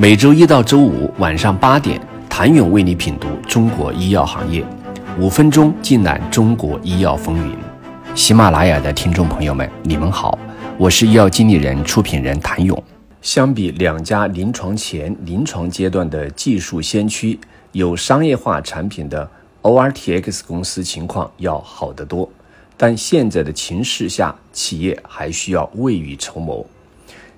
每周一到周五晚上八点，谭勇为你品读中国医药行业，五分钟尽览中国医药风云。喜马拉雅的听众朋友们，你们好，我是医药经理人、出品人谭勇。相比两家临床前、临床阶段的技术先驱，有商业化产品的 ORTX 公司情况要好得多。但现在的情势下，企业还需要未雨绸缪。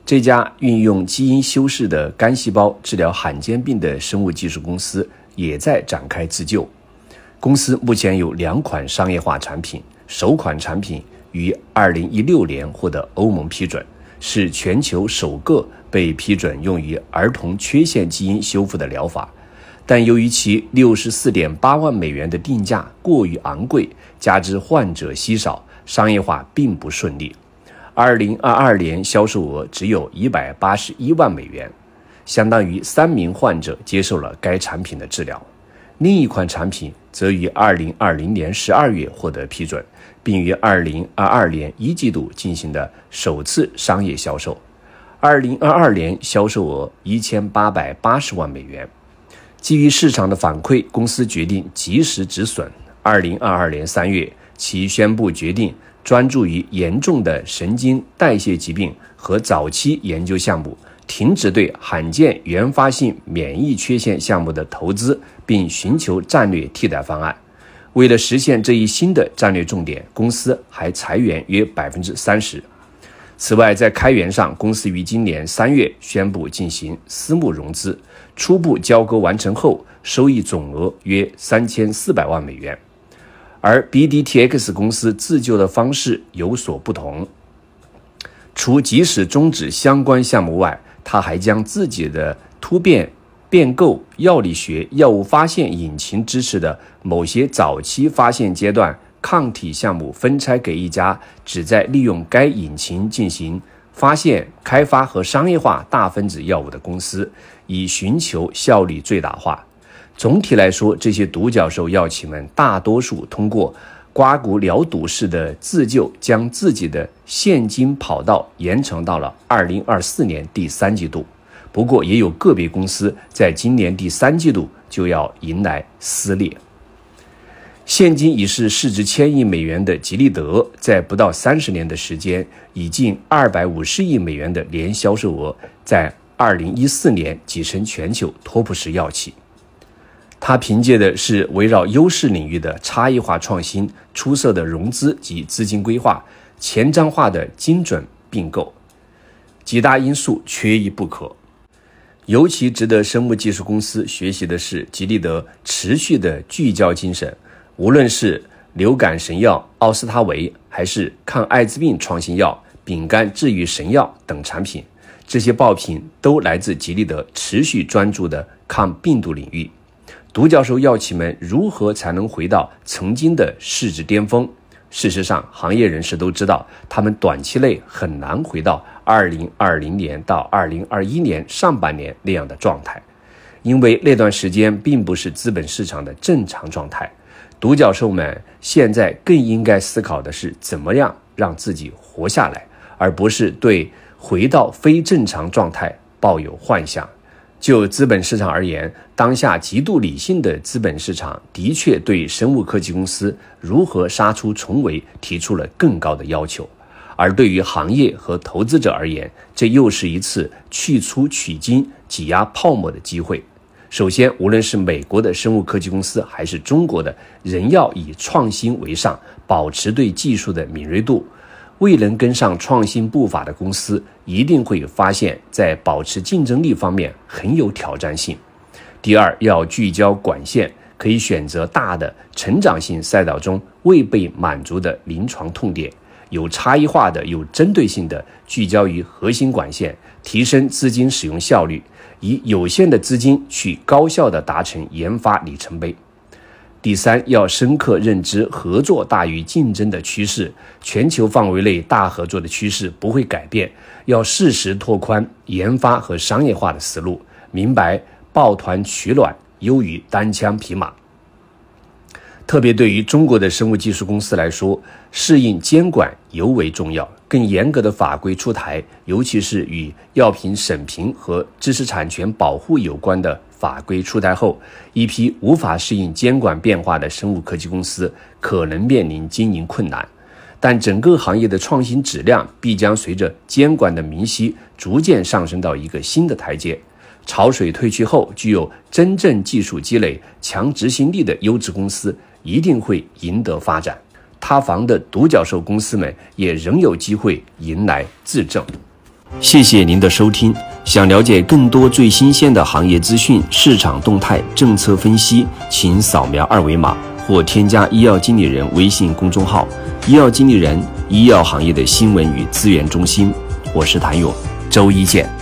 这家运用基因修饰的干细胞治疗罕见病的生物技术公司也在展开自救。公司目前有两款商业化产品，首款产品于2016年获得欧盟批准，是全球首个被批准用于儿童缺陷基因修复的疗法。但由于其64.8万美元的定价过于昂贵，加之患者稀少，商业化并不顺利。二零二二年销售额只有一百八十一万美元，相当于三名患者接受了该产品的治疗。另一款产品则于二零二零年十二月获得批准，并于二零二二年一季度进行的首次商业销售。二零二二年销售额一千八百八十万美元。基于市场的反馈，公司决定及时止损。二零二二年三月，其宣布决定。专注于严重的神经代谢疾病和早期研究项目，停止对罕见原发性免疫缺陷项目的投资，并寻求战略替代方案。为了实现这一新的战略重点，公司还裁员约百分之三十。此外，在开源上，公司于今年三月宣布进行私募融资，初步交割完成后，收益总额约三千四百万美元。而 BDTX 公司自救的方式有所不同，除即使终止相关项目外，他还将自己的突变变构药理学药物发现引擎支持的某些早期发现阶段抗体项目分拆给一家旨在利用该引擎进行发现、开发和商业化大分子药物的公司，以寻求效率最大化。总体来说，这些独角兽药企们大多数通过刮骨疗毒式的自救，将自己的现金跑道延长到了二零二四年第三季度。不过，也有个别公司在今年第三季度就要迎来撕裂。现今已是市值千亿美元的吉利德，在不到三十年的时间，以近二百五十亿美元的年销售额，在二零一四年跻身全球托普十药企。它凭借的是围绕优势领域的差异化创新、出色的融资及资金规划、前瞻化的精准并购，几大因素缺一不可。尤其值得生物技术公司学习的是吉利德持续的聚焦精神。无论是流感神药奥司他韦，还是抗艾滋病创新药丙肝治愈神药等产品，这些爆品都来自吉利德持续专注的抗病毒领域。独角兽药企们如何才能回到曾经的市值巅峰？事实上，行业人士都知道，他们短期内很难回到2020年到2021年上半年那样的状态，因为那段时间并不是资本市场的正常状态。独角兽们现在更应该思考的是，怎么样让自己活下来，而不是对回到非正常状态抱有幻想。就资本市场而言，当下极度理性的资本市场的确对生物科技公司如何杀出重围提出了更高的要求；而对于行业和投资者而言，这又是一次去粗取精、挤压泡沫的机会。首先，无论是美国的生物科技公司，还是中国的，仍要以创新为上，保持对技术的敏锐度。未能跟上创新步伐的公司，一定会发现，在保持竞争力方面很有挑战性。第二，要聚焦管线，可以选择大的成长性赛道中未被满足的临床痛点，有差异化的、有针对性的聚焦于核心管线，提升资金使用效率，以有限的资金去高效的达成研发里程碑。第三，要深刻认知合作大于竞争的趋势，全球范围内大合作的趋势不会改变。要适时拓宽研发和商业化的思路，明白抱团取暖优于单枪匹马。特别对于中国的生物技术公司来说，适应监管尤为重要。更严格的法规出台，尤其是与药品审评和知识产权保护有关的法规出台后，一批无法适应监管变化的生物科技公司可能面临经营困难。但整个行业的创新质量必将随着监管的明晰，逐渐上升到一个新的台阶。潮水退去后，具有真正技术积累、强执行力的优质公司一定会赢得发展。塌房的独角兽公司们也仍有机会迎来自证。谢谢您的收听。想了解更多最新鲜的行业资讯、市场动态、政策分析，请扫描二维码或添加医药经理人微信公众号“医药经理人”——医药行业的新闻与资源中心。我是谭勇，周一见。